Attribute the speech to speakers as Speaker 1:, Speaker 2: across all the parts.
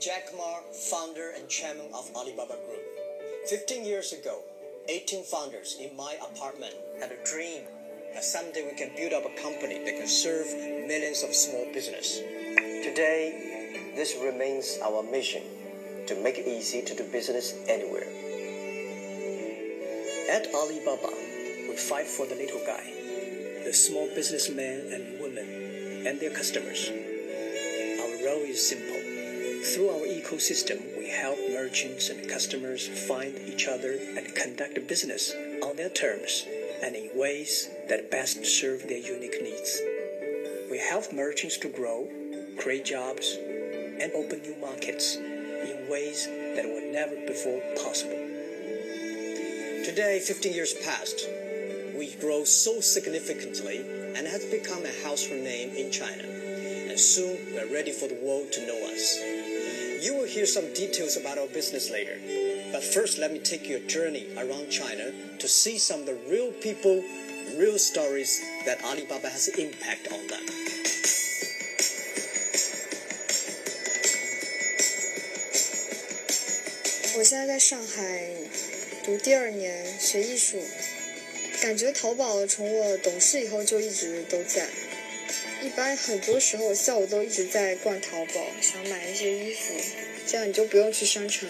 Speaker 1: Jack Ma, founder and chairman of Alibaba Group. 15 years ago, 18 founders in my apartment had a dream that someday we can build up a company that can serve millions of small business. Today, this remains our mission to make it easy to do business anywhere. At Alibaba, we fight for the little guy, the small businessmen and women, and their customers. Our role is simple. Through our ecosystem, we help merchants and customers find each other and conduct business on their terms and in ways that best serve their unique needs. We help merchants to grow, create jobs, and open new markets in ways that were never before possible. Today, 15 years passed, we grow so significantly and has become a household name in China. And soon, we are ready for the world to know us You will hear some details about our business later. But first, let me take you a journey around China to see some of the real people, real stories that Alibaba has impact on them.
Speaker 2: 我现在在上海读第二年学艺术，感觉淘宝从我懂事以后就一直都在。 一般很多时候下午都一直在逛淘宝，想买一些衣服，这样你就不用去商城。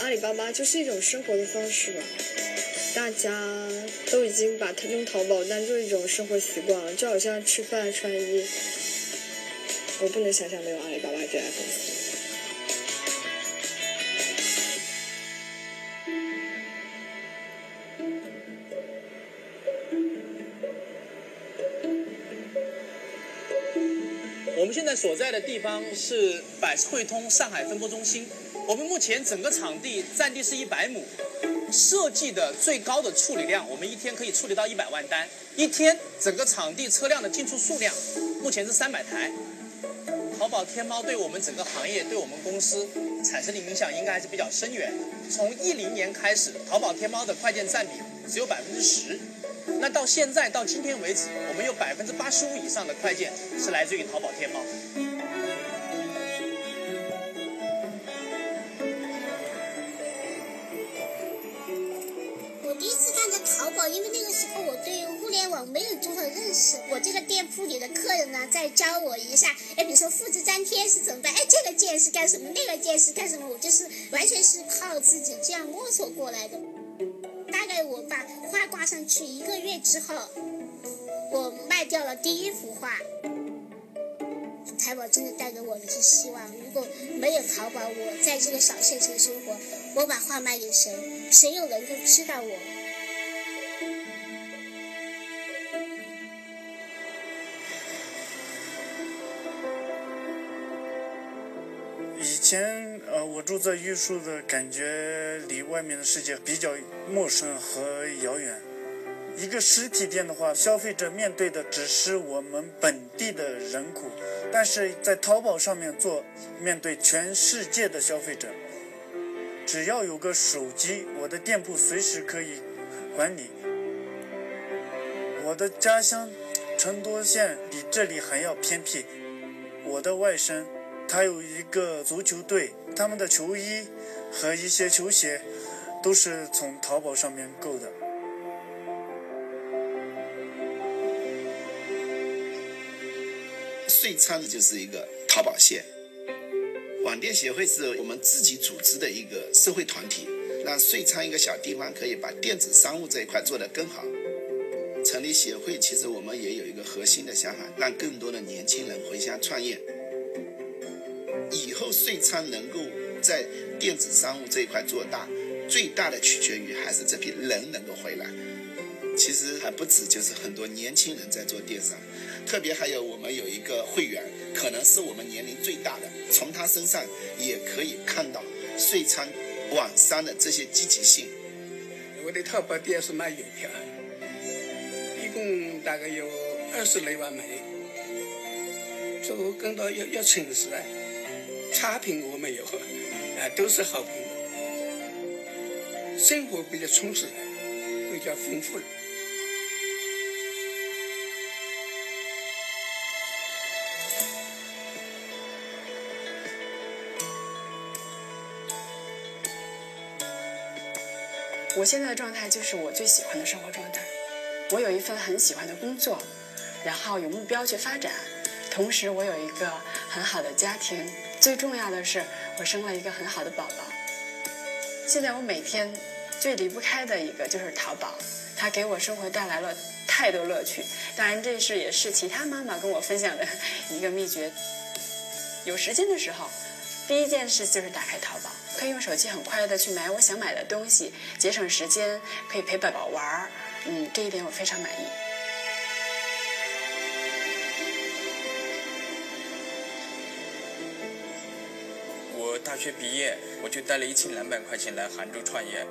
Speaker 2: 阿里巴巴就是一种生活的方式吧，大家都已经把它用淘宝当做一种生活习惯了，就好像吃饭穿衣。我不能想象没有阿里巴巴这家公司。
Speaker 3: 所在的地方是百世汇通上海分拨中心。我们目前整个场地占地是一百亩，设计的最高的处理量，我们一天可以处理到一百万单。一天整个场地车辆的进出数量，目前是三百台。淘宝天猫对我们整个行业、对我们公司产生的影响应该还是比较深远。从一零年开始，淘宝天猫的快件占比只有百分之十。那到现在到今天为止，我们有百分之八十五以上的快件是来自于淘宝天猫。
Speaker 4: 我第一次看到淘宝，因为那个时候我对互联网没有多少认识。我这个店铺里的客人呢，再教我一下，哎，比如说复制粘贴是怎么办？哎，这个键是干什么？那个键是干什么？我就是完全是靠自己这样摸索过来的。大概我把画挂上去一个月之后，我卖掉了第一幅画。淘宝真的带给我的是希望。如果没有淘宝，我在这个小县城生活，我把画卖给谁？谁又能够知道我？
Speaker 5: 以前呃，我住在玉树的感觉离外面的世界比较陌生和遥远。一个实体店的话，消费者面对的只是我们本地的人口，但是在淘宝上面做，面对全世界的消费者。只要有个手机，我的店铺随时可以管理。我的家乡成都县比这里还要偏僻，我的外甥。他有一个足球队，他们的球衣和一些球鞋都是从淘宝上面购的。
Speaker 6: 税仓就是一个淘宝县，网店协会是我们自己组织的一个社会团体，让遂昌一个小地方可以把电子商务这一块做得更好。成立协会，其实我们也有一个核心的想法，让更多的年轻人回乡创业。以后遂昌能够在电子商务这一块做大，最大的取决于还是这批人能够回来。其实还不止，就是很多年轻人在做电商，特别还有我们有一个会员，可能是我们年龄最大的，从他身上也可以看到税仓网商的这些积极性。
Speaker 7: 我的淘宝店是卖邮票，一共大概有二十来万枚，这个跟到要要诚实啊。差评我没有，啊，都是好评。生活比较充实，比较丰富了。
Speaker 8: 我现在的状态就是我最喜欢的生活状态。我有一份很喜欢的工作，然后有目标去发展，同时我有一个很好的家庭，最重要的是我生了一个很好的宝宝。现在我每天最离不开的一个就是淘宝，它给我生活带来了太多乐趣。当然，这是也是其他妈妈跟我分享的 一个秘诀。有时间的时候，第一件事就是打开淘宝，可以用手机很快的去买我想买的东西，节省时间，可以陪宝宝玩儿。嗯，这一点我非常满意。
Speaker 9: 我大学毕业，我就带了一千两百块钱来杭州创业。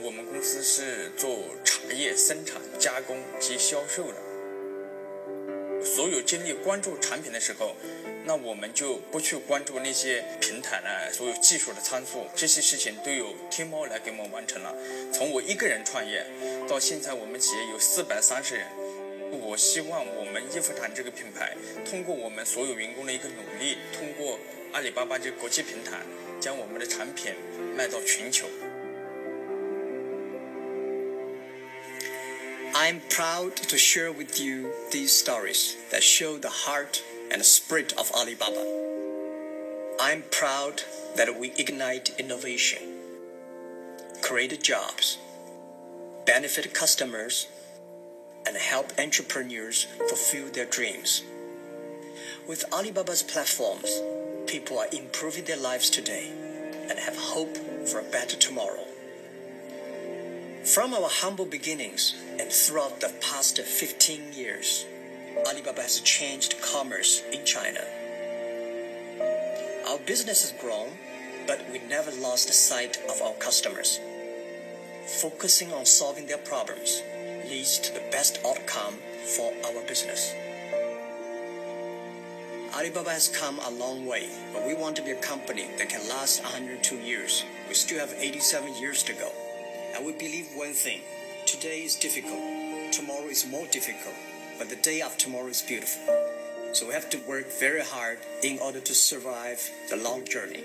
Speaker 9: 我们公司是做茶叶生产、加工及销售的。所有精力关注产品的时候，那我们就不去关注那些平台呢，所有技术的参数，这些事情都由天猫来给我们完成了。从我一个人创业到现在，我们企业有四百三十人。我希望我们衣服堂这个品牌，通过我们所有员工的一个努力，通过阿里巴巴这个国际平台，将我们的产品卖到全球。
Speaker 1: I'm proud to share with you these stories that show the heart and spirit of Alibaba. I'm proud that we ignite innovation, create jobs, benefit customers, and help entrepreneurs fulfill their dreams. With Alibaba's platforms, people are improving their lives today and have hope for a better tomorrow. From our humble beginnings and throughout the past 15 years, Alibaba has changed commerce in China. Our business has grown, but we never lost sight of our customers. Focusing on solving their problems leads to the best outcome for our business. Alibaba has come a long way, but we want to be a company that can last 102 years. We still have 87 years to go. And we believe one thing today is difficult, tomorrow is more difficult, but the day after tomorrow is beautiful. So we have to work very hard in order to survive the long journey.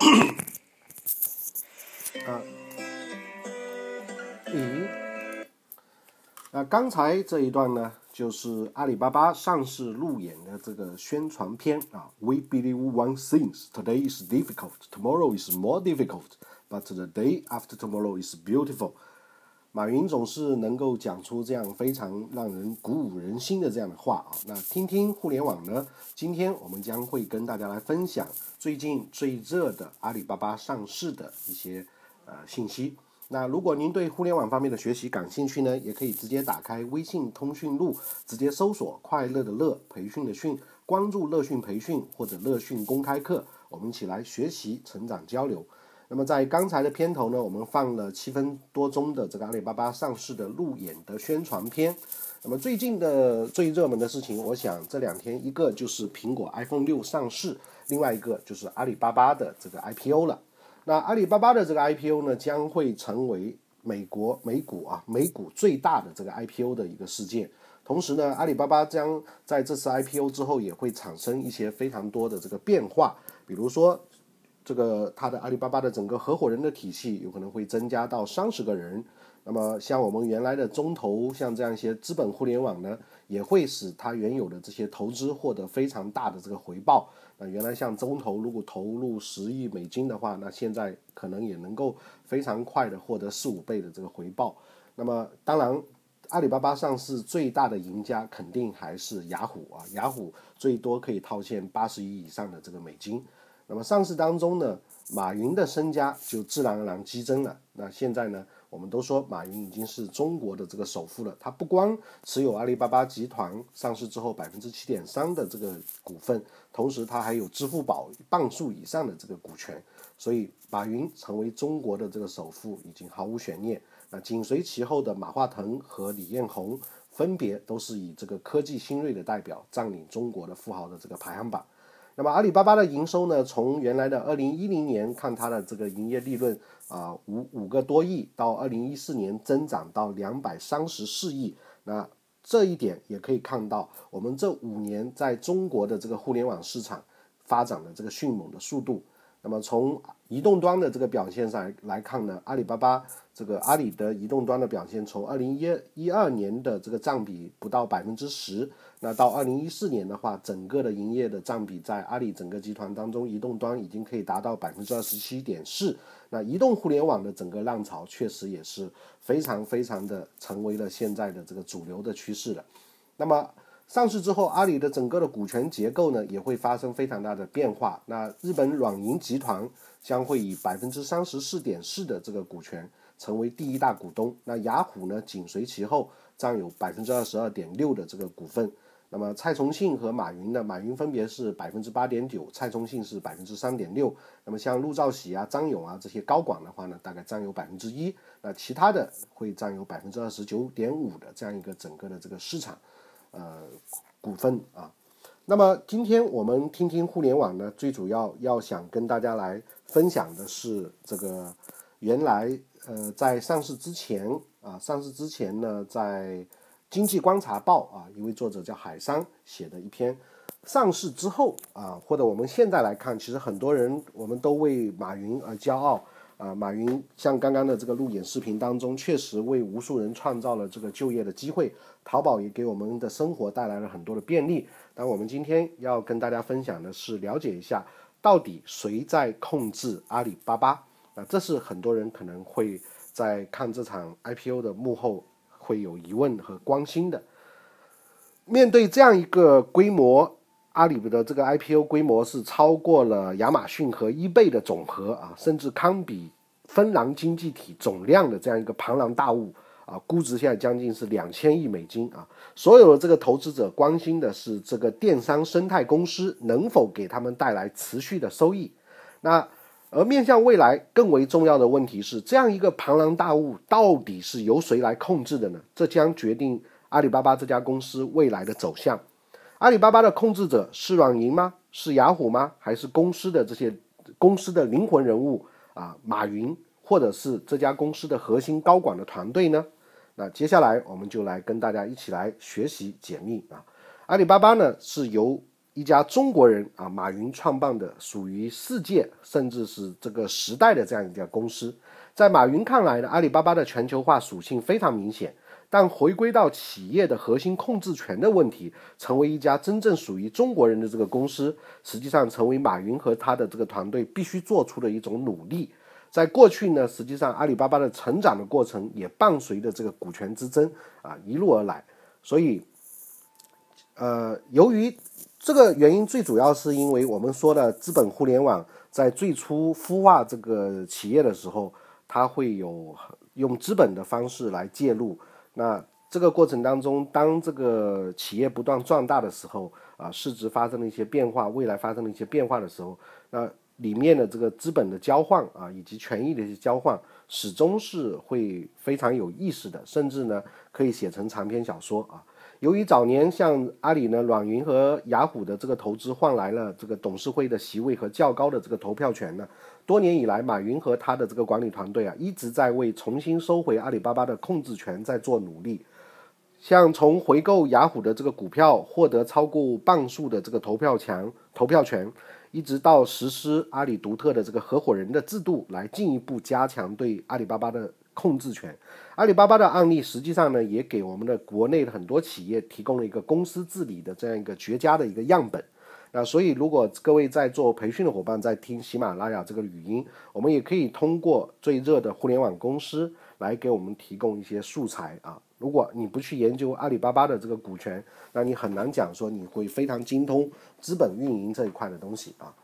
Speaker 10: 啊，咦，那刚才这一段呢，就是阿里巴巴上市路演的这个宣传片啊。We believe one thing: today is difficult, tomorrow is more difficult, But the day after tomorrow is beautiful. 马云总是能够讲出这样非常让人鼓舞人心的这样的话啊。那听听互联网呢？今天我们将会跟大家来分享最近最热的阿里巴巴上市的一些呃信息。那如果您对互联网方面的学习感兴趣呢，也可以直接打开微信通讯录，直接搜索“快乐的乐，培训的训”，关注“乐讯培训”或者“乐讯公开课”，我们一起来学习、成长、交流。那么在刚才的片头呢，我们放了七分多钟的这个阿里巴巴上市的路演的宣传片。那么最近的最热门的事情，我想这两天一个就是苹果 iPhone 六上市，另外一个就是阿里巴巴的这个 IPO 了。那阿里巴巴的这个 IPO 呢，将会成为美国美股啊美股最大的这个 IPO 的一个事件。同时呢，阿里巴巴将在这次 IPO 之后，也会产生一些非常多的这个变化，比如说。这个它的阿里巴巴的整个合伙人的体系有可能会增加到三十个人，那么像我们原来的中投，像这样一些资本互联网呢，也会使它原有的这些投资获得非常大的这个回报。那原来像中投如果投入十亿美金的话，那现在可能也能够非常快的获得四五倍的这个回报。那么当然，阿里巴巴上市最大的赢家肯定还是雅虎啊，雅虎最多可以套现八十亿以上的这个美金。那么上市当中呢，马云的身家就自然而然激增了。那现在呢，我们都说马云已经是中国的这个首富了。他不光持有阿里巴巴集团上市之后百分之七点三的这个股份，同时他还有支付宝半数以上的这个股权。所以马云成为中国的这个首富已经毫无悬念。那紧随其后的马化腾和李彦宏，分别都是以这个科技新锐的代表占领中国的富豪的这个排行榜。那么阿里巴巴的营收呢？从原来的二零一零年看它的这个营业利润啊五五个多亿，到二零一四年增长到两百三十四亿。那这一点也可以看到，我们这五年在中国的这个互联网市场发展的这个迅猛的速度。那么从移动端的这个表现上来看呢，阿里巴巴这个阿里的移动端的表现，从二零一一二年的这个占比不到百分之十，那到二零一四年的话，整个的营业的占比在阿里整个集团当中，移动端已经可以达到百分之二十七点四。那移动互联网的整个浪潮确实也是非常非常的成为了现在的这个主流的趋势了。那么上市之后，阿里的整个的股权结构呢也会发生非常大的变化。那日本软银集团将会以百分之三十四点四的这个股权成为第一大股东，那雅虎呢紧随其后，占有百分之二十二点六的这个股份。那么蔡崇信和马云呢，马云分别是百分之八点九，蔡崇信是百分之三点六。那么像陆兆禧啊、张勇啊这些高管的话呢，大概占有百分之一。那其他的会占有百分之二十九点五的这样一个整个的这个市场。呃，股份啊，那么今天我们听听互联网呢，最主要要想跟大家来分享的是这个原来呃在上市之前啊，上市之前呢，在经济观察报啊，一位作者叫海桑写的一篇，上市之后啊，或者我们现在来看，其实很多人我们都为马云而骄傲。啊，马云像刚刚的这个路演视频当中，确实为无数人创造了这个就业的机会。淘宝也给我们的生活带来了很多的便利。但我们今天要跟大家分享的是，了解一下到底谁在控制阿里巴巴。啊，这是很多人可能会在看这场 IPO 的幕后会有疑问和关心的。面对这样一个规模。阿里的这个 IPO 规模是超过了亚马逊和 eBay 的总和啊，甚至堪比芬兰经济体总量的这样一个庞然大物啊，估值现在将近是两千亿美金啊。所有的这个投资者关心的是这个电商生态公司能否给他们带来持续的收益。那而面向未来更为重要的问题是，这样一个庞然大物到底是由谁来控制的呢？这将决定阿里巴巴这家公司未来的走向。阿里巴巴的控制者是软银吗？是雅虎吗？还是公司的这些公司的灵魂人物啊？马云，或者是这家公司的核心高管的团队呢？那接下来我们就来跟大家一起来学习解密啊！阿里巴巴呢是由一家中国人啊马云创办的，属于世界甚至是这个时代的这样一家公司。在马云看来呢，阿里巴巴的全球化属性非常明显。但回归到企业的核心控制权的问题，成为一家真正属于中国人的这个公司，实际上成为马云和他的这个团队必须做出的一种努力。在过去呢，实际上阿里巴巴的成长的过程也伴随着这个股权之争啊一路而来。所以，呃，由于这个原因，最主要是因为我们说的资本互联网在最初孵化这个企业的时候，它会有用资本的方式来介入。那这个过程当中，当这个企业不断壮大的时候，啊，市值发生了一些变化，未来发生了一些变化的时候，那里面的这个资本的交换啊，以及权益的一些交换，始终是会非常有意思的，甚至呢，可以写成长篇小说啊。由于早年像阿里呢、软银和雅虎的这个投资换来了这个董事会的席位和较高的这个投票权呢，多年以来，马云和他的这个管理团队啊，一直在为重新收回阿里巴巴的控制权在做努力。像从回购雅虎的这个股票，获得超过半数的这个投票权，投票权，一直到实施阿里独特的这个合伙人的制度，来进一步加强对阿里巴巴的。控制权，阿里巴巴的案例实际上呢，也给我们的国内的很多企业提供了一个公司治理的这样一个绝佳的一个样本。那所以，如果各位在做培训的伙伴在听喜马拉雅这个语音，我们也可以通过最热的互联网公司来给我们提供一些素材啊。如果你不去研究阿里巴巴的这个股权，那你很难讲说你会非常精通资本运营这一块的东西啊。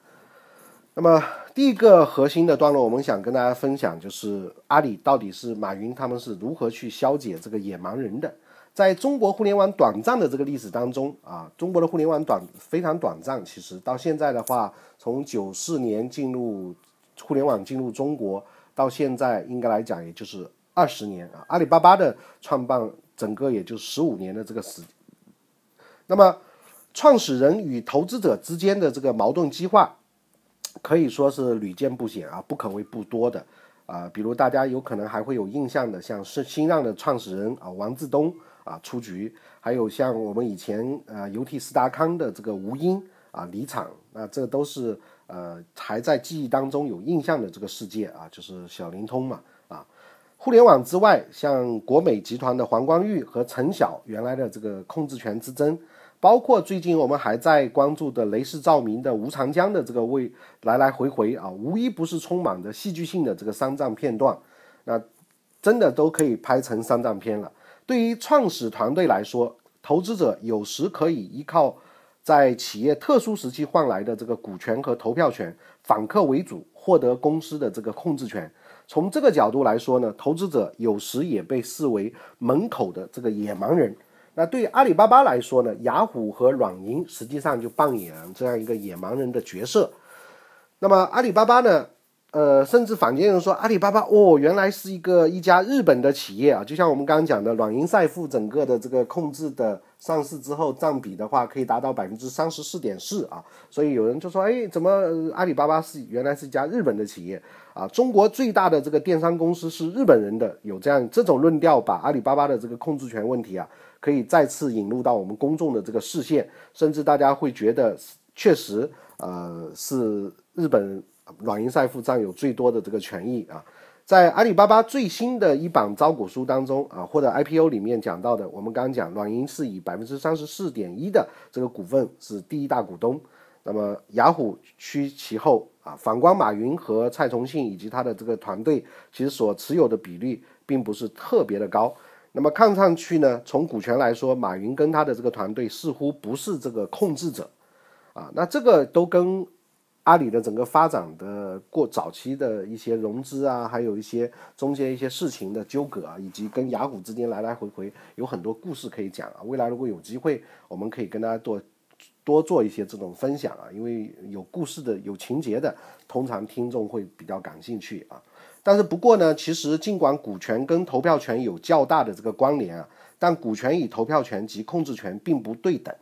Speaker 10: 那么第一个核心的段落，我们想跟大家分享，就是阿里到底是马云他们是如何去消解这个野蛮人的。在中国互联网短暂的这个历史当中啊，中国的互联网短非常短暂，其实到现在的话，从九四年进入互联网进入中国到现在，应该来讲也就是二十年啊。阿里巴巴的创办整个也就十五年的这个时。那么创始人与投资者之间的这个矛盾激化。可以说是屡见不鲜啊，不可谓不多的啊。比如大家有可能还会有印象的，像是新浪的创始人啊王志东啊出局，还有像我们以前呃游戏斯达康的这个吴英啊离场，那这都是呃还在记忆当中有印象的这个世界啊，就是小灵通嘛啊。互联网之外，像国美集团的黄光裕和陈晓原来的这个控制权之争。包括最近我们还在关注的雷士照明的吴长江的这个为来来回回啊，无一不是充满着戏剧性的这个商战片段，那真的都可以拍成商战片了。对于创始团队来说，投资者有时可以依靠在企业特殊时期换来的这个股权和投票权，反客为主，获得公司的这个控制权。从这个角度来说呢，投资者有时也被视为门口的这个野蛮人。那对于阿里巴巴来说呢，雅虎和软银实际上就扮演这样一个野蛮人的角色。那么阿里巴巴呢，呃，甚至坊间人说阿里巴巴哦，原来是一个一家日本的企业啊，就像我们刚刚讲的，软银赛富整个的这个控制的上市之后占比的话，可以达到百分之三十四点四啊。所以有人就说，哎，怎么阿里巴巴是原来是一家日本的企业啊？中国最大的这个电商公司是日本人的，有这样这种论调，把阿里巴巴的这个控制权问题啊。可以再次引入到我们公众的这个视线，甚至大家会觉得确实，呃，是日本软银赛富占有最多的这个权益啊。在阿里巴巴最新的一版招股书当中啊，或者 IPO 里面讲到的，我们刚刚讲软银是以百分之三十四点一的这个股份是第一大股东，那么雅虎趋其后啊。反观马云和蔡崇信以及他的这个团队，其实所持有的比例并不是特别的高。那么看上去呢，从股权来说，马云跟他的这个团队似乎不是这个控制者，啊，那这个都跟阿里的整个发展的过早期的一些融资啊，还有一些中间一些事情的纠葛啊，以及跟雅虎之间来来回回有很多故事可以讲啊。未来如果有机会，我们可以跟大家多多做一些这种分享啊，因为有故事的、有情节的，通常听众会比较感兴趣啊。但是不过呢，其实尽管股权跟投票权有较大的这个关联啊，但股权与投票权及控制权并不对等，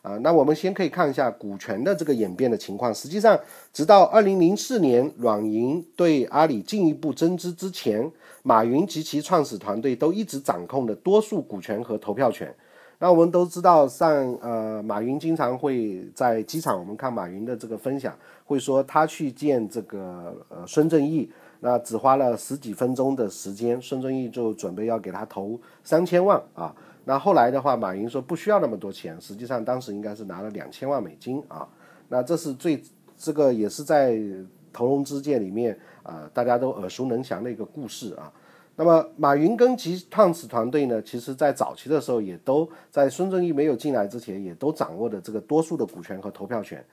Speaker 10: 啊，那我们先可以看一下股权的这个演变的情况。实际上，直到二零零四年软银对阿里进一步增资之前，马云及其创始团队都一直掌控的多数股权和投票权。那我们都知道，像呃，马云经常会在机场，我们看马云的这个分享，会说他去见这个呃孙正义。那只花了十几分钟的时间，孙正义就准备要给他投三千万啊。那后来的话，马云说不需要那么多钱，实际上当时应该是拿了两千万美金啊。那这是最这个也是在投融资界里面啊，大家都耳熟能详的一个故事啊。那么马云跟其创始团队呢，其实在早期的时候也都在孙正义没有进来之前，也都掌握的这个多数的股权和投票权。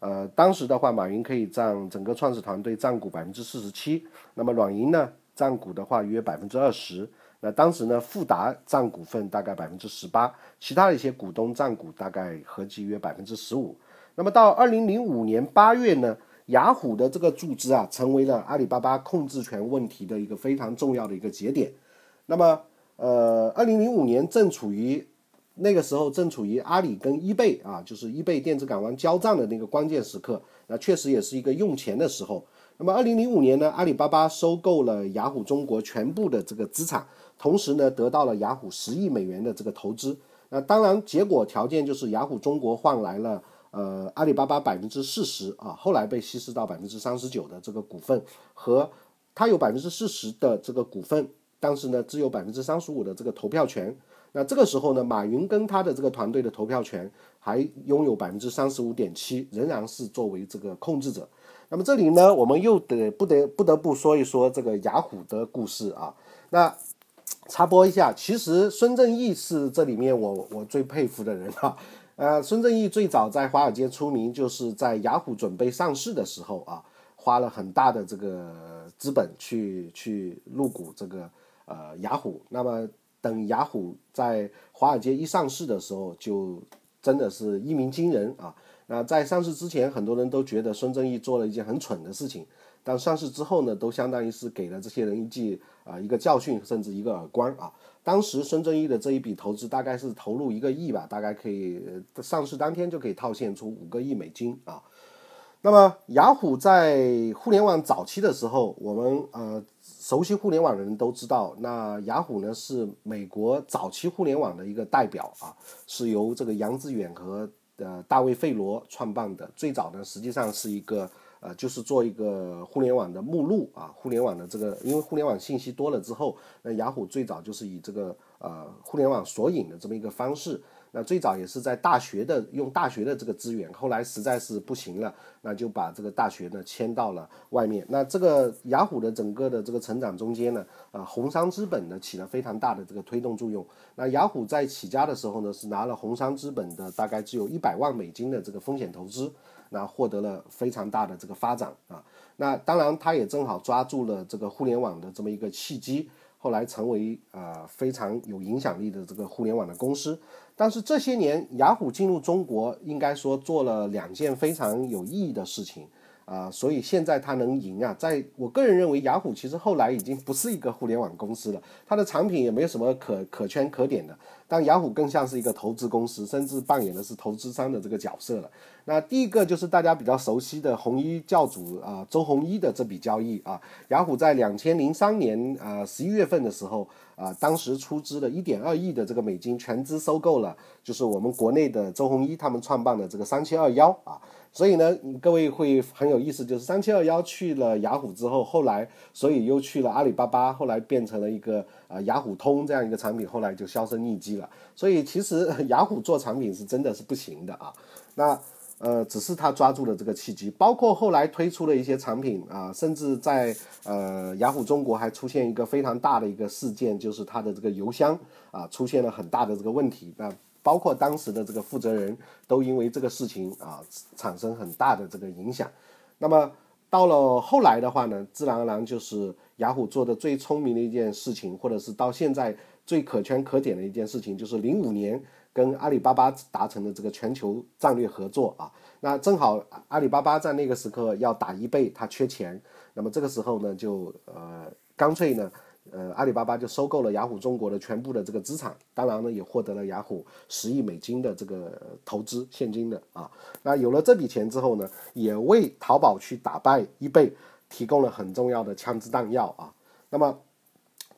Speaker 10: 呃，当时的话，马云可以占整个创始团队占股百分之四十七，那么软银呢占股的话约百分之二十，那当时呢富达占股份大概百分之十八，其他的一些股东占股大概合计约百分之十五。那么到二零零五年八月呢，雅虎的这个注资啊，成为了阿里巴巴控制权问题的一个非常重要的一个节点。那么，呃，二零零五年正处于。那个时候正处于阿里跟易贝啊，就是易贝电子港湾交战的那个关键时刻，那确实也是一个用钱的时候。那么，二零零五年呢，阿里巴巴收购了雅虎中国全部的这个资产，同时呢，得到了雅虎十亿美元的这个投资。那当然，结果条件就是雅虎中国换来了呃阿里巴巴百分之四十啊，后来被稀释到百分之三十九的这个股份，和它有百分之四十的这个股份，但是呢，只有百分之三十五的这个投票权。那这个时候呢，马云跟他的这个团队的投票权还拥有百分之三十五点七，仍然是作为这个控制者。那么这里呢，我们又得不得不得不说一说这个雅虎的故事啊。那插播一下，其实孙正义是这里面我我最佩服的人啊。呃，孙正义最早在华尔街出名，就是在雅虎准备上市的时候啊，花了很大的这个资本去去入股这个呃雅虎。那么等雅虎在华尔街一上市的时候，就真的是一鸣惊人啊！那在上市之前，很多人都觉得孙正义做了一件很蠢的事情，但上市之后呢，都相当于是给了这些人一记啊一个教训，甚至一个耳光啊！当时孙正义的这一笔投资大概是投入一个亿吧，大概可以上市当天就可以套现出五个亿美金啊！那么雅虎在互联网早期的时候，我们呃。熟悉互联网的人都知道，那雅虎呢是美国早期互联网的一个代表啊，是由这个杨致远和呃大卫费罗创办的，最早呢实际上是一个呃就是做一个互联网的目录啊，互联网的这个因为互联网信息多了之后，那雅虎最早就是以这个呃互联网索引的这么一个方式。那最早也是在大学的用大学的这个资源，后来实在是不行了，那就把这个大学呢迁到了外面。那这个雅虎的整个的这个成长中间呢，呃，红杉资本呢起了非常大的这个推动作用。那雅虎在起家的时候呢，是拿了红杉资本的大概只有一百万美金的这个风险投资，那获得了非常大的这个发展啊。那当然，他也正好抓住了这个互联网的这么一个契机。后来成为呃非常有影响力的这个互联网的公司，但是这些年雅虎进入中国，应该说做了两件非常有意义的事情。啊，所以现在它能赢啊，在我个人认为，雅虎其实后来已经不是一个互联网公司了，它的产品也没有什么可可圈可点的。但雅虎更像是一个投资公司，甚至扮演的是投资商的这个角色了。那第一个就是大家比较熟悉的红衣教主啊，周鸿祎的这笔交易啊，雅虎在两千零三年啊十一月份的时候啊，当时出资了一点二亿的这个美金全资收购了，就是我们国内的周鸿祎他们创办的这个三七二幺啊。所以呢，各位会很有意思，就是三七二幺去了雅虎之后，后来所以又去了阿里巴巴，后来变成了一个啊雅虎通这样一个产品，后来就销声匿迹了。所以其实雅虎做产品是真的是不行的啊。那呃，只是他抓住了这个契机，包括后来推出了一些产品啊，甚至在呃雅虎中国还出现一个非常大的一个事件，就是它的这个邮箱啊出现了很大的这个问题那。包括当时的这个负责人都因为这个事情啊产生很大的这个影响。那么到了后来的话呢，自然而然就是雅虎做的最聪明的一件事情，或者是到现在最可圈可点的一件事情，就是零五年跟阿里巴巴达成的这个全球战略合作啊。那正好阿里巴巴在那个时刻要打一倍，他缺钱，那么这个时候呢，就呃干脆呢。呃，阿里巴巴就收购了雅虎中国的全部的这个资产，当然呢，也获得了雅虎十亿美金的这个投资现金的啊。那有了这笔钱之后呢，也为淘宝去打败易贝提供了很重要的枪支弹药啊。那么，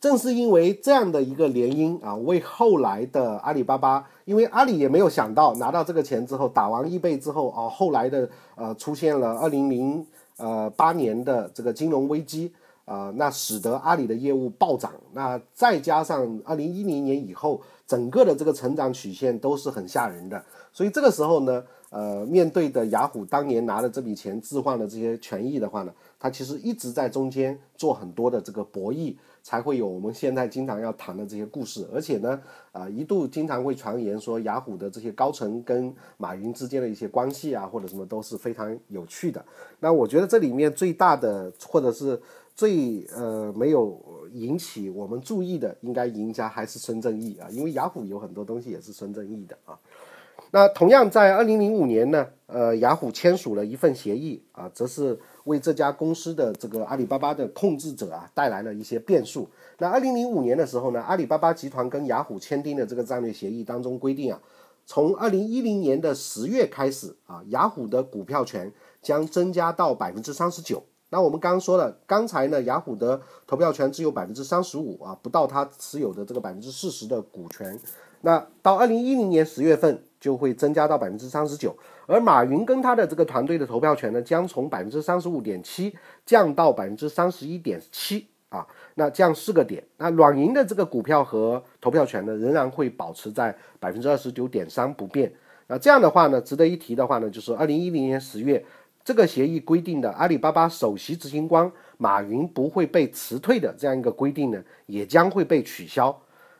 Speaker 10: 正是因为这样的一个联姻啊，为后来的阿里巴巴，因为阿里也没有想到拿到这个钱之后，打完易贝之后啊，后来的呃出现了二零零呃八年的这个金融危机。啊，那使得阿里的业务暴涨，那再加上二零一零年以后，整个的这个成长曲线都是很吓人的，所以这个时候呢，呃，面对的雅虎当年拿了这笔钱置换的这些权益的话呢，它其实一直在中间做很多的这个博弈，才会有我们现在经常要谈的这些故事，而且呢，啊，一度经常会传言说雅虎的这些高层跟马云之间的一些关系啊，或者什么都是非常有趣的。那我觉得这里面最大的或者是。最呃没有引起我们注意的，应该赢家还是孙正义啊，因为雅虎有很多东西也是孙正义的啊。那同样在二零零五年呢，呃，雅虎签署了一份协议啊，则是为这家公司的这个阿里巴巴的控制者啊带来了一些变数。那二零零五年的时候呢，阿里巴巴集团跟雅虎签订的这个战略协议当中规定啊，从二零一零年的十月开始啊，雅虎的股票权将增加到百分之三十九。那我们刚刚说了，刚才呢，雅虎的投票权只有百分之三十五啊，不到他持有的这个百分之四十的股权。那到二零一零年十月份就会增加到百分之三十九，而马云跟他的这个团队的投票权呢，将从百分之三十五点七降到百分之三十一点七啊，那降四个点。那软银的这个股票和投票权呢，仍然会保持在百分之二十九点三不变。那这样的话呢，值得一提的话呢，就是二零一零年十月。这个协议规定的阿里巴巴首席执行官马云不会被辞退的这样一个规定呢，也将会被取消。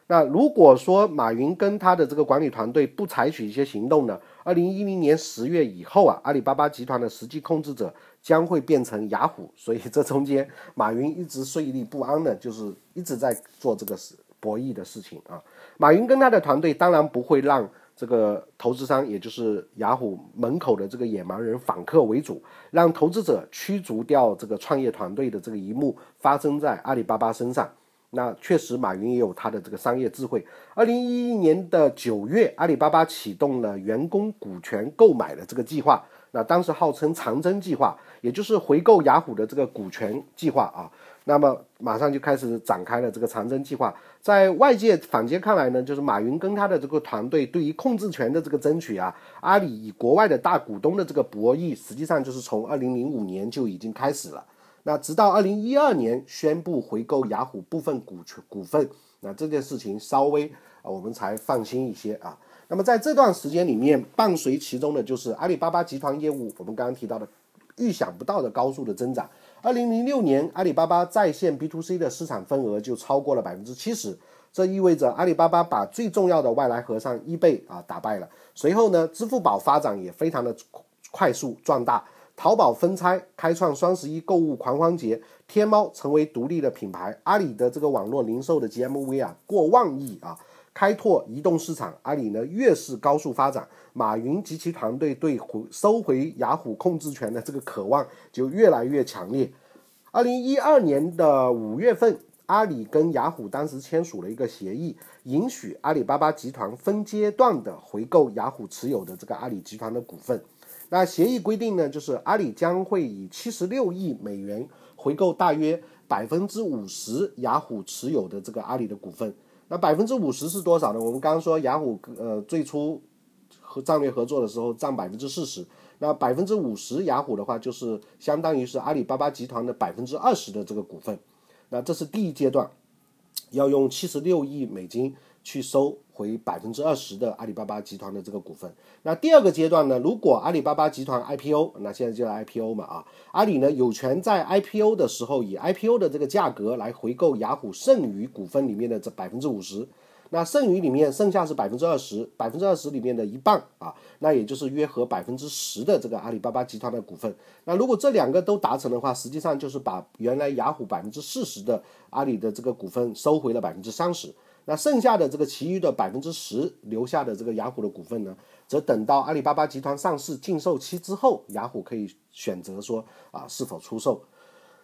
Speaker 10: 那如果说马云跟他的这个管理团队不采取一些行动呢，二零一零年十月以后啊，阿里巴巴集团的实际控制者将会变成雅虎。所以这中间马云一直睡立不安的，就是一直在做这个事博弈的事情啊。马云跟他的团队当然不会让。这个投资商，也就是雅虎门口的这个野蛮人访客为主，让投资者驱逐掉这个创业团队的这个一幕发生在阿里巴巴身上。那确实，马云也有他的这个商业智慧。二零一一年的九月，阿里巴巴启动了员工股权购买的这个计划，那当时号称长征计划，也就是回购雅虎的这个股权计划啊。那么马上就开始展开了这个长征计划。在外界坊间看来呢，就是马云跟他的这个团队对于控制权的这个争取啊，阿里与国外的大股东的这个博弈，实际上就是从二零零五年就已经开始了。那直到二零一二年宣布回购雅虎部分股权股份，那这件事情稍微啊我们才放心一些啊。那么在这段时间里面，伴随其中的就是阿里巴巴集团业务，我们刚刚提到的预想不到的高速的增长。二零零六年，阿里巴巴在线 B to C 的市场份额就超过了百分之七十，这意味着阿里巴巴把最重要的外来和尚 eBay 啊打败了。随后呢，支付宝发展也非常的快速壮大，淘宝分拆，开创双十一购物狂欢节，天猫成为独立的品牌，阿里的这个网络零售的 GMV 啊过万亿啊，开拓移动市场，阿里呢越是高速发展。马云及其团队对回收回雅虎控制权的这个渴望就越来越强烈。二零一二年的五月份，阿里跟雅虎当时签署了一个协议，允许阿里巴巴集团分阶段的回购雅虎持有的这个阿里集团的股份。那协议规定呢，就是阿里将会以七十六亿美元回购大约百分之五十雅虎持有的这个阿里的股份。那百分之五十是多少呢？我们刚刚说雅虎呃最初。和战略合作的时候占百分之四十，那百分之五十雅虎的话就是相当于是阿里巴巴集团的百分之二十的这个股份，那这是第一阶段，要用七十六亿美金去收回百分之二十的阿里巴巴集团的这个股份。那第二个阶段呢，如果阿里巴巴集团 IPO，那现在就叫 IPO 嘛啊，阿里呢有权在 IPO 的时候以 IPO 的这个价格来回购雅虎剩余股份里面的这百分之五十。那剩余里面剩下是百分之二十，百分之二十里面的一半啊，那也就是约合百分之十的这个阿里巴巴集团的股份。那如果这两个都达成的话，实际上就是把原来雅虎百分之四十的阿里的这个股份收回了百分之三十。那剩下的这个其余的百分之十留下的这个雅虎的股份呢，则等到阿里巴巴集团上市禁售期之后，雅虎可以选择说啊是否出售。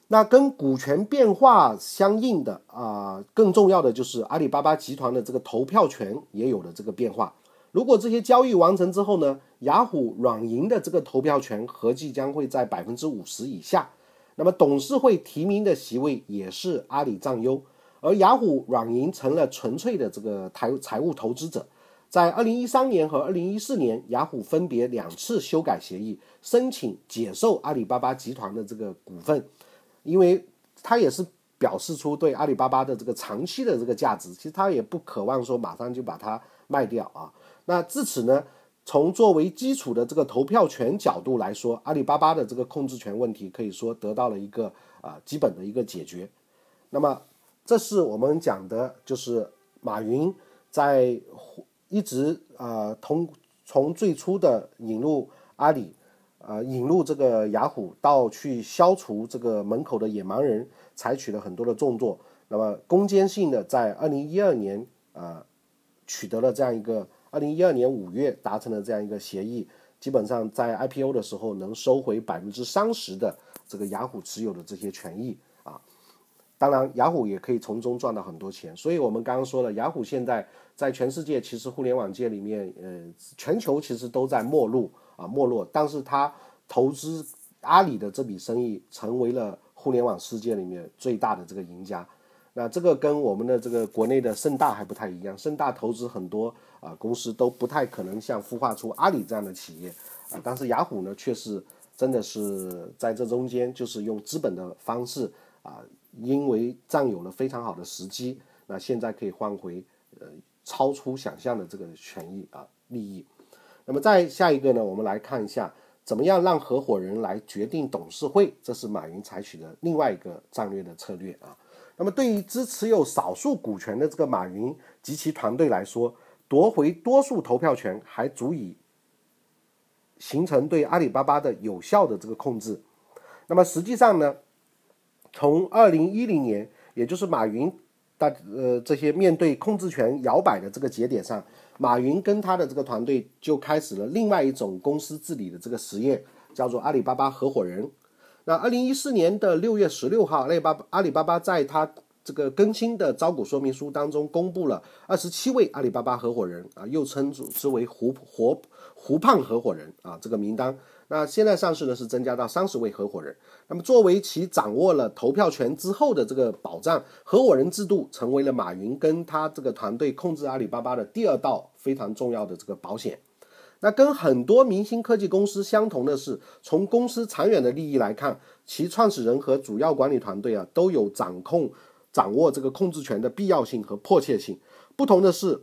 Speaker 10: 那跟股权变化相应的啊，更重要的就是阿里巴巴集团的这个投票权也有了这个变化。如果这些交易完成之后呢，雅虎软银的这个投票权合计将会在百分之五十以下。那么董事会提名的席位也是阿里占优，而雅虎软银成了纯粹的这个财财务投资者。在二零一三年和二零一四年，雅虎分别两次修改协议，申请解售阿里巴巴集团的这个股份。因为他也是表示出对阿里巴巴的这个长期的这个价值，其实他也不渴望说马上就把它卖掉啊。那至此呢，从作为基础的这个投票权角度来说，阿里巴巴的这个控制权问题可以说得到了一个啊基本的一个解决。那么，这是我们讲的，就是马云在一直啊从从最初的引入阿里。啊，引入这个雅虎到去消除这个门口的野蛮人，采取了很多的动作。那么攻坚性的，在二零一二年啊，取得了这样一个二零一二年五月达成了这样一个协议，基本上在 IPO 的时候能收回百分之三十的这个雅虎持有的这些权益啊。当然，雅虎也可以从中赚到很多钱。所以我们刚刚说了，雅虎现在在全世界其实互联网界里面，呃，全球其实都在没落。啊，没落，但是它投资阿里的这笔生意，成为了互联网世界里面最大的这个赢家。那这个跟我们的这个国内的盛大还不太一样，盛大投资很多啊公司都不太可能像孵化出阿里这样的企业啊，但是雅虎呢，却是真的是在这中间，就是用资本的方式啊，因为占有了非常好的时机，那现在可以换回呃超出想象的这个权益啊利益。那么再下一个呢，我们来看一下怎么样让合伙人来决定董事会，这是马云采取的另外一个战略的策略啊。那么对于只持有少数股权的这个马云及其团队来说，夺回多数投票权还足以形成对阿里巴巴的有效的这个控制。那么实际上呢，从二零一零年，也就是马云大呃这些面对控制权摇摆的这个节点上。马云跟他的这个团队就开始了另外一种公司治理的这个实验，叫做阿里巴巴合伙人。那二零一四年的六月十六号，阿里巴巴阿里巴巴在他这个更新的招股说明书当中公布了二十七位阿里巴巴合伙人啊，又称之为“胡活胡胖合伙人”啊，这个名单。那现在上市呢是增加到三十位合伙人。那么作为其掌握了投票权之后的这个保障，合伙人制度成为了马云跟他这个团队控制阿里巴巴的第二道非常重要的这个保险。那跟很多明星科技公司相同的是，从公司长远的利益来看，其创始人和主要管理团队啊都有掌控、掌握这个控制权的必要性和迫切性。不同的是，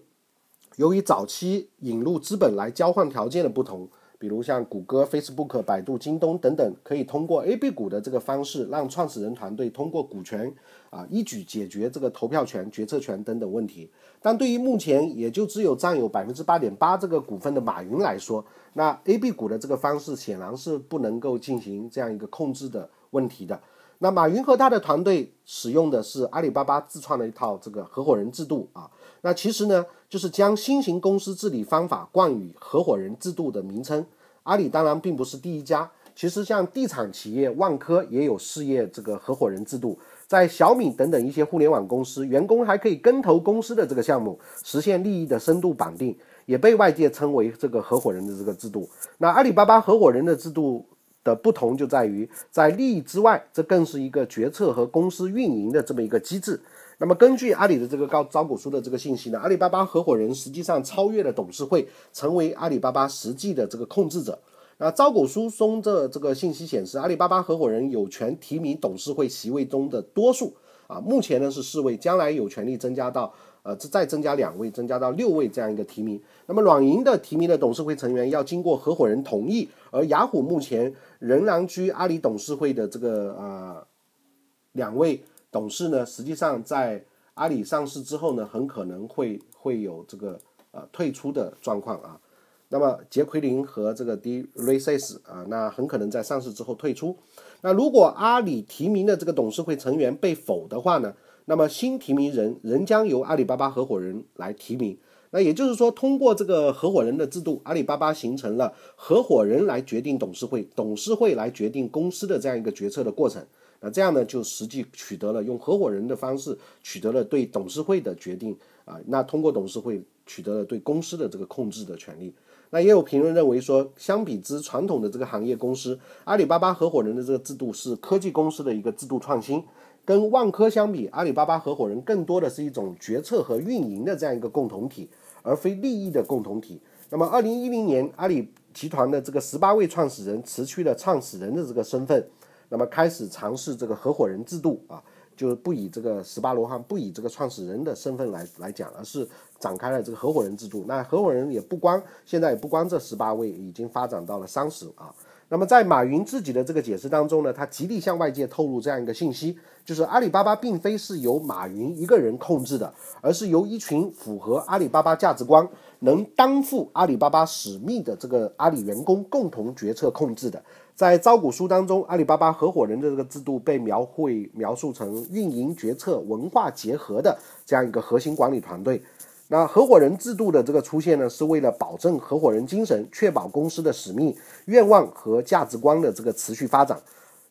Speaker 10: 由于早期引入资本来交换条件的不同。比如像谷歌、Facebook、百度、京东等等，可以通过 A、B 股的这个方式，让创始人团队通过股权啊一举解决这个投票权、决策权等等问题。但对于目前也就只有占有百分之八点八这个股份的马云来说，那 A、B 股的这个方式显然是不能够进行这样一个控制的问题的。那马云和他的团队使用的是阿里巴巴自创的一套这个合伙人制度啊。那其实呢，就是将新型公司治理方法冠以合伙人制度的名称。阿里当然并不是第一家，其实像地产企业万科也有事业这个合伙人制度，在小米等等一些互联网公司，员工还可以跟投公司的这个项目，实现利益的深度绑定，也被外界称为这个合伙人的这个制度。那阿里巴巴合伙人的制度的不同就在于，在利益之外，这更是一个决策和公司运营的这么一个机制。那么，根据阿里的这个高招股书的这个信息呢，阿里巴巴合伙人实际上超越了董事会，成为阿里巴巴实际的这个控制者。那招股书中的这个信息显示，阿里巴巴合伙人有权提名董事会席位中的多数啊，目前呢是四位，将来有权利增加到呃再增加两位，增加到六位这样一个提名。那么软银的提名的董事会成员要经过合伙人同意，而雅虎目前仍然居阿里董事会的这个呃两位。董事呢，实际上在阿里上市之后呢，很可能会会有这个呃退出的状况啊。那么杰奎琳和这个 D. Reces 啊，那很可能在上市之后退出。那如果阿里提名的这个董事会成员被否的话呢，那么新提名人仍将由阿里巴巴合伙人来提名。那也就是说，通过这个合伙人的制度，阿里巴巴形成了合伙人来决定董事会，董事会来决定公司的这样一个决策的过程。那这样呢，就实际取得了用合伙人的方式取得了对董事会的决定啊。那通过董事会取得了对公司的这个控制的权利。那也有评论认为说，相比之传统的这个行业公司，阿里巴巴合伙人的这个制度是科技公司的一个制度创新。跟万科相比，阿里巴巴合伙人更多的是一种决策和运营的这样一个共同体，而非利益的共同体。那么，二零一零年，阿里集团的这个十八位创始人辞去了创始人的这个身份。那么开始尝试这个合伙人制度啊，就不以这个十八罗汉不以这个创始人的身份来来讲，而是展开了这个合伙人制度。那合伙人也不光现在也不光这十八位，已经发展到了三十啊。那么在马云自己的这个解释当中呢，他极力向外界透露这样一个信息，就是阿里巴巴并非是由马云一个人控制的，而是由一群符合阿里巴巴价值观、能担负阿里巴巴使命的这个阿里员工共同决策控制的。在招股书当中，阿里巴巴合伙人的这个制度被描绘描述成运营、决策、文化结合的这样一个核心管理团队。那合伙人制度的这个出现呢，是为了保证合伙人精神，确保公司的使命、愿望和价值观的这个持续发展，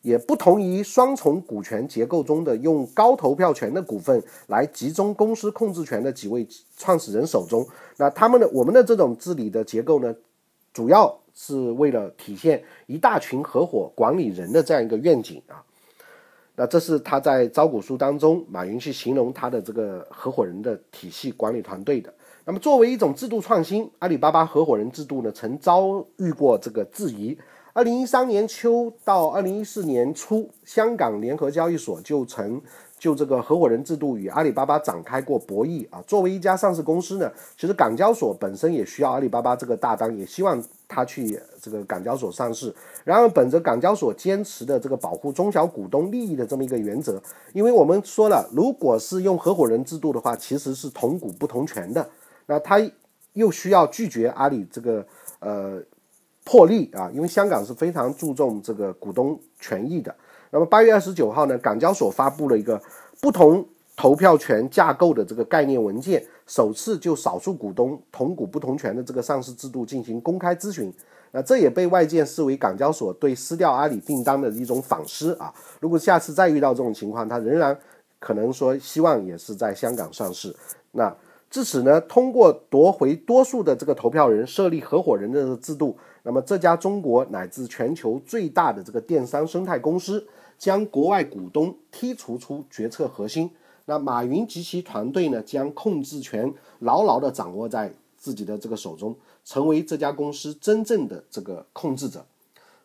Speaker 10: 也不同于双重股权结构中的用高投票权的股份来集中公司控制权的几位创始人手中。那他们的我们的这种治理的结构呢，主要是为了体现一大群合伙管理人的这样一个愿景啊。那这是他在招股书当中，马云去形容他的这个合伙人的体系管理团队的。那么作为一种制度创新，阿里巴巴合伙人制度呢，曾遭遇过这个质疑。二零一三年秋到二零一四年初，香港联合交易所就曾就这个合伙人制度与阿里巴巴展开过博弈啊。作为一家上市公司呢，其实港交所本身也需要阿里巴巴这个大单，也希望他去这个港交所上市。然而，本着港交所坚持的这个保护中小股东利益的这么一个原则，因为我们说了，如果是用合伙人制度的话，其实是同股不同权的。那他又需要拒绝阿里这个呃。破例啊，因为香港是非常注重这个股东权益的。那么八月二十九号呢，港交所发布了一个不同投票权架构的这个概念文件，首次就少数股东同股不同权的这个上市制度进行公开咨询。那这也被外界视为港交所对撕掉阿里订单的一种反思啊。如果下次再遇到这种情况，它仍然。可能说希望也是在香港上市。那至此呢，通过夺回多数的这个投票人，设立合伙人的制度，那么这家中国乃至全球最大的这个电商生态公司，将国外股东剔除出决策核心。那马云及其团队呢，将控制权牢牢地掌握在自己的这个手中，成为这家公司真正的这个控制者。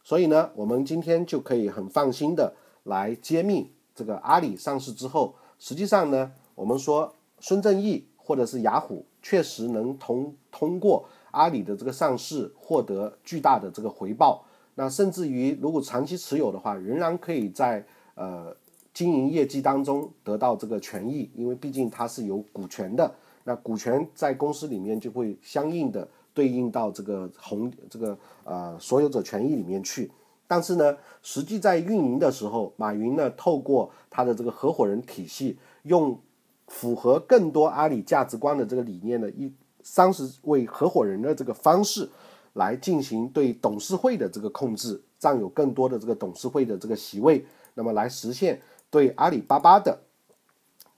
Speaker 10: 所以呢，我们今天就可以很放心的来揭秘这个阿里上市之后，实际上呢，我们说孙正义或者是雅虎确实能通通过阿里的这个上市获得巨大的这个回报。那甚至于如果长期持有的话，仍然可以在呃。经营业绩当中得到这个权益，因为毕竟它是有股权的，那股权在公司里面就会相应的对应到这个红这个呃所有者权益里面去。但是呢，实际在运营的时候，马云呢透过他的这个合伙人体系，用符合更多阿里价值观的这个理念的一三十位合伙人的这个方式，来进行对董事会的这个控制，占有更多的这个董事会的这个席位，那么来实现。对阿里巴巴的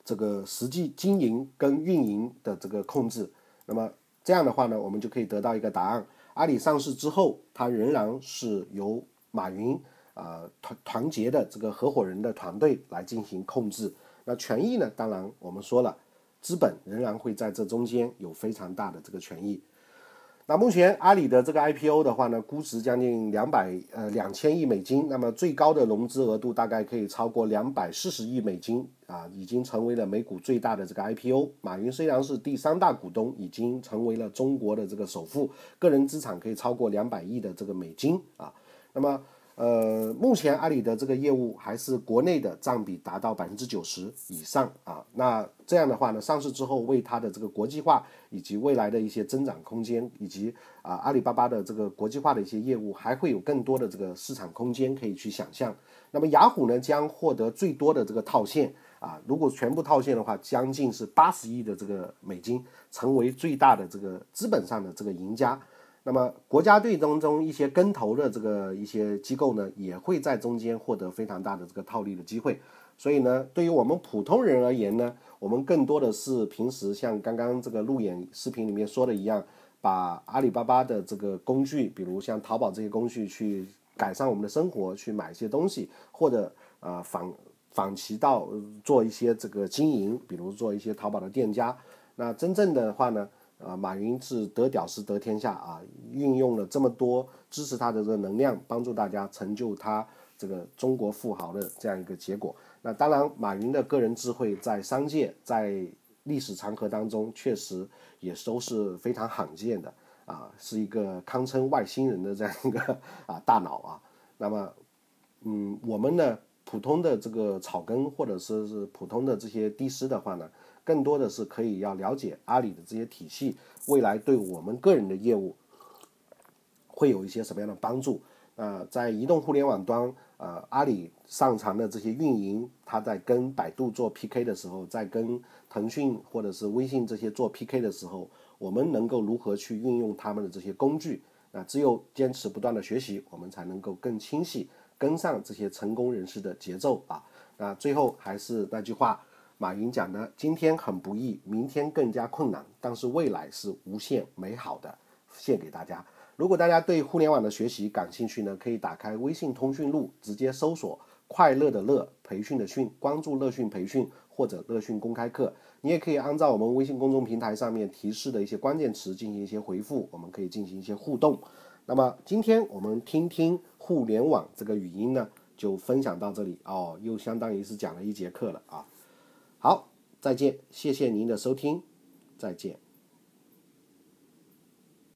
Speaker 10: 这个实际经营跟运营的这个控制，那么这样的话呢，我们就可以得到一个答案：阿里上市之后，它仍然是由马云啊团团结的这个合伙人的团队来进行控制。那权益呢？当然我们说了，资本仍然会在这中间有非常大的这个权益。那目前阿里的这个 IPO 的话呢，估值将近两百呃两千亿美金，那么最高的融资额度大概可以超过两百四十亿美金啊，已经成为了美股最大的这个 IPO。马云虽然是第三大股东，已经成为了中国的这个首富，个人资产可以超过两百亿的这个美金啊，那么。呃，目前阿里的这个业务还是国内的占比达到百分之九十以上啊。那这样的话呢，上市之后为它的这个国际化以及未来的一些增长空间，以及啊阿里巴巴的这个国际化的一些业务，还会有更多的这个市场空间可以去想象。那么雅虎呢，将获得最多的这个套现啊，如果全部套现的话，将近是八十亿的这个美金，成为最大的这个资本上的这个赢家。那么国家队当中一些跟投的这个一些机构呢，也会在中间获得非常大的这个套利的机会。所以呢，对于我们普通人而言呢，我们更多的是平时像刚刚这个路演视频里面说的一样，把阿里巴巴的这个工具，比如像淘宝这些工具，去改善我们的生活，去买一些东西，或者呃仿仿其道做一些这个经营，比如做一些淘宝的店家。那真正的话呢？啊，马云是得屌丝得天下啊，运用了这么多支持他的这个能量，帮助大家成就他这个中国富豪的这样一个结果。那当然，马云的个人智慧在商界在历史长河当中确实也都是非常罕见的啊，是一个堪称外星人的这样一个啊大脑啊。那么，嗯，我们呢普通的这个草根或者说是普通的这些低师的话呢。更多的是可以要了解阿里的这些体系，未来对我们个人的业务会有一些什么样的帮助？呃，在移动互联网端，呃，阿里擅长的这些运营，它在跟百度做 PK 的时候，在跟腾讯或者是微信这些做 PK 的时候，我们能够如何去运用他们的这些工具？那只有坚持不断的学习，我们才能够更清晰跟上这些成功人士的节奏啊！那最后还是那句话。马云讲的，今天很不易，明天更加困难，但是未来是无限美好的，献给大家。如果大家对互联网的学习感兴趣呢，可以打开微信通讯录，直接搜索“快乐的乐培训的训”，关注乐讯培训或者乐讯公开课。你也可以按照我们微信公众平台上面提示的一些关键词进行一些回复，我们可以进行一些互动。那么今天我们听听互联网这个语音呢，就分享到这里哦，又相当于是讲了一节课了啊。好，再见，谢谢您的收听，再见。